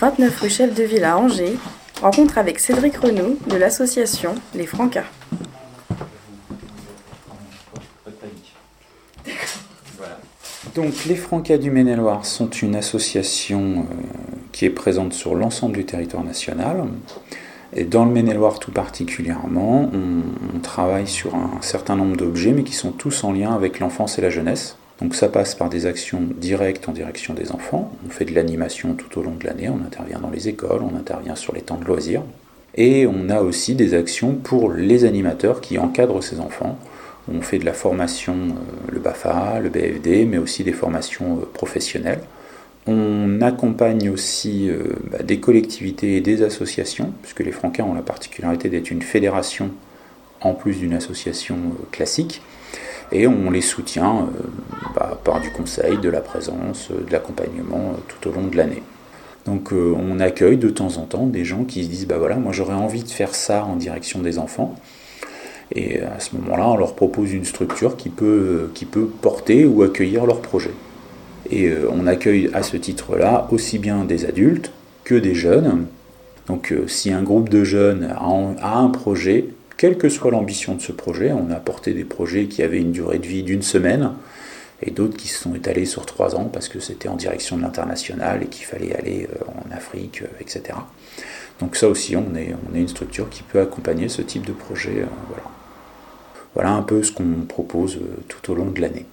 29 rue Chef de Ville à Angers, rencontre avec Cédric Renaud de l'association Les Francas. Donc les Francas du Maine-et-Loire sont une association euh, qui est présente sur l'ensemble du territoire national. Et dans le Maine-et-Loire tout particulièrement, on, on, travaille sur un certain nombre d'objets, mais qui sont tous en lien avec l'enfance et la jeunesse. Donc ça passe par des actions directes en direction des enfants. On fait de l'animation tout au long de l'année, on intervient dans les écoles, on intervient sur les temps de loisirs. Et on a aussi des actions pour les animateurs qui encadrent ces enfants. On fait de la formation, euh, le BAFA, le BFD, mais aussi des formations euh, professionnelles. On accompagne aussi euh, bah, des collectivités et des associations, puisque les Franquins ont la particularité d'être une fédération en plus d'une association classique et on les soutient euh, bah, par du conseil, de la présence, euh, de l'accompagnement euh, tout au long de l'année. Donc on accueille de temps en temps des gens qui se disent bah voilà moi j'aurais envie de faire ça en direction des enfants et à ce moment-là on leur propose une structure qui peut, qui peut porter ou accueillir leur projet. Et on accueille à ce titre-là aussi bien des adultes que des jeunes. Donc si un groupe de jeunes a un projet, quelle que soit l'ambition de ce projet. On a apporté des projets qui avaient une durée de vie d'une semaine et d'autres qui se sont étalés sur trois ans parce que c'était en direction de l'international et qu'il fallait aller euh, en Afrique, euh, etc. Donc ça aussi, on est, une structure qui peut accompagner ce type de projet. Euh, voilà. un peu ce qu'on propose tout au long de l'année.